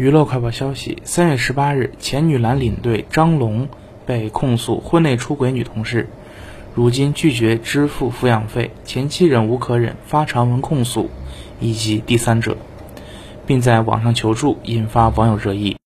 娱乐快报消息三月十八日前女篮领队张龙被控诉婚内出轨女同事如今拒绝支付抚养费前妻忍无可忍发长文控诉以及第三者并在网上求助引发网友热议。